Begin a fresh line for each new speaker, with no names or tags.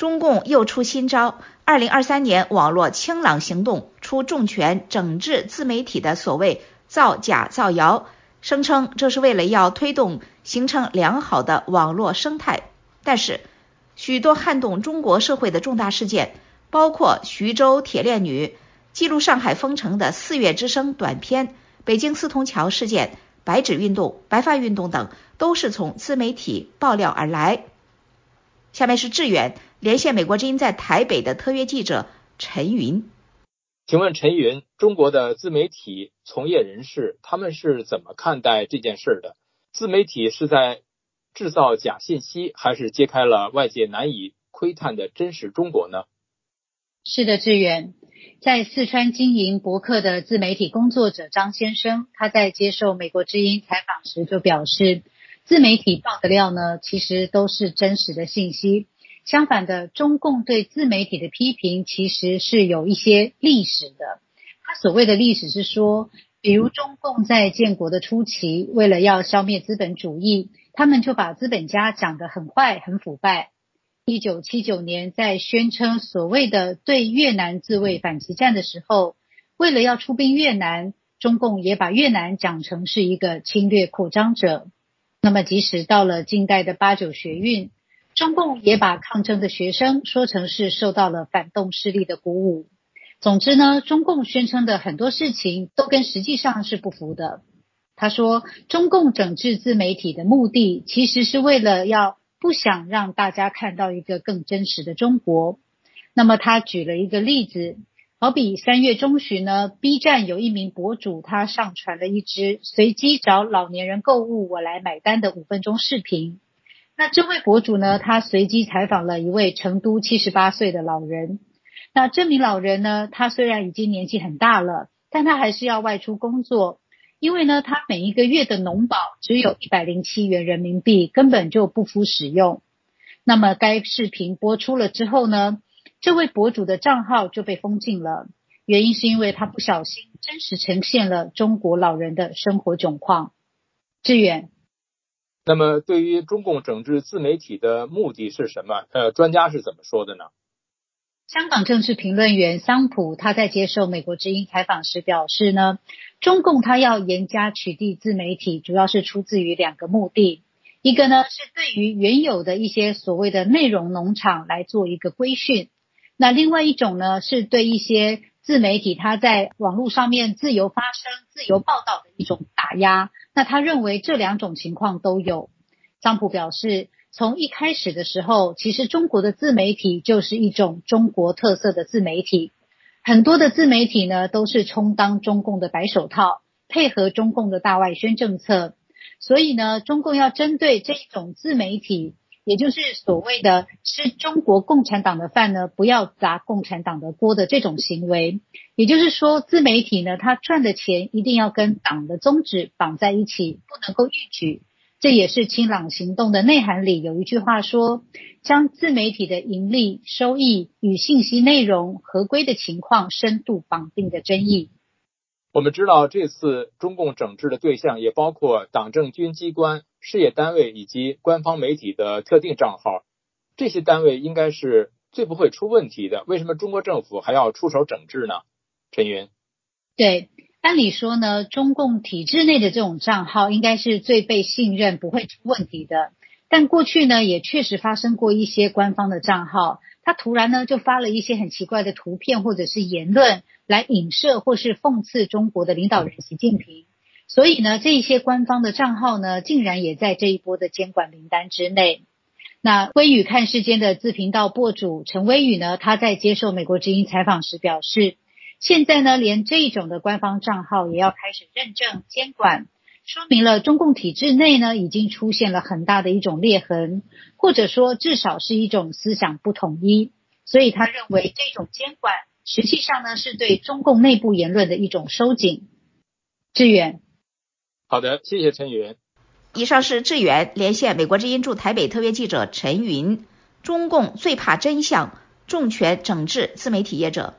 中共又出新招，二零二三年网络清朗行动出重拳整治自媒体的所谓造假造谣，声称这是为了要推动形成良好的网络生态。但是，许多撼动中国社会的重大事件，包括徐州铁链女、记录上海封城的四月之声短片、北京四通桥事件、白纸运动、白发运动等，都是从自媒体爆料而来。下面是志远连线美国之音在台北的特约记者陈云，
请问陈云，中国的自媒体从业人士他们是怎么看待这件事的？自媒体是在制造假信息，还是揭开了外界难以窥探的真实中国呢？
是的，志远，在四川经营博客的自媒体工作者张先生，他在接受美国之音采访时就表示。自媒体爆的料呢，其实都是真实的信息。相反的，中共对自媒体的批评其实是有一些历史的。他所谓的历史是说，比如中共在建国的初期，为了要消灭资本主义，他们就把资本家讲得很坏、很腐败。一九七九年，在宣称所谓的对越南自卫反击战的时候，为了要出兵越南，中共也把越南讲成是一个侵略扩张者。那么，即使到了近代的八九学运，中共也把抗争的学生说成是受到了反动势力的鼓舞。总之呢，中共宣称的很多事情都跟实际上是不符的。他说，中共整治自媒体的目的，其实是为了要不想让大家看到一个更真实的中国。那么，他举了一个例子。好比三月中旬呢，B 站有一名博主，他上传了一支随机找老年人购物，我来买单的五分钟视频。那这位博主呢，他随机采访了一位成都七十八岁的老人。那这名老人呢，他虽然已经年纪很大了，但他还是要外出工作，因为呢，他每一个月的农保只有一百零七元人民币，根本就不敷使用。那么该视频播出了之后呢？这位博主的账号就被封禁了，原因是因为他不小心真实呈现了中国老人的生活窘况。志远，
那么对于中共整治自媒体的目的是什么？呃，专家是怎么说的呢？
香港政治评论员桑普他在接受美国之音采访时表示呢，中共他要严加取缔自媒体，主要是出自于两个目的，一个呢是对于原有的一些所谓的内容农场来做一个规训。那另外一种呢，是对一些自媒体他在网络上面自由发声、自由报道的一种打压。那他认为这两种情况都有。张普表示，从一开始的时候，其实中国的自媒体就是一种中国特色的自媒体，很多的自媒体呢都是充当中共的白手套，配合中共的大外宣政策。所以呢，中共要针对这种自媒体。也就是所谓的吃中国共产党的饭呢，不要砸共产党的锅的这种行为。也就是说，自媒体呢，它赚的钱一定要跟党的宗旨绑在一起，不能够逾矩。这也是清朗行动的内涵里有一句话说：将自媒体的盈利收益与信息内容合规的情况深度绑定的争议。
我们知道，这次中共整治的对象也包括党政军机关。事业单位以及官方媒体的特定账号，这些单位应该是最不会出问题的。为什么中国政府还要出手整治呢？陈云，
对，按理说呢，中共体制内的这种账号应该是最被信任、不会出问题的。但过去呢，也确实发生过一些官方的账号，他突然呢就发了一些很奇怪的图片或者是言论，来影射或是讽刺中国的领导人习近平。所以呢，这一些官方的账号呢，竟然也在这一波的监管名单之内。那微宇看世间的自频道博主陈微宇呢，他在接受美国之音采访时表示，现在呢，连这一种的官方账号也要开始认证监管，说明了中共体制内呢，已经出现了很大的一种裂痕，或者说至少是一种思想不统一。所以他认为这种监管实际上呢，是对中共内部言论的一种收紧。志远。
好的，谢谢陈云。
以上是志远连线美国之音驻台北特约记者陈云。中共最怕真相，重拳整治自媒体业者。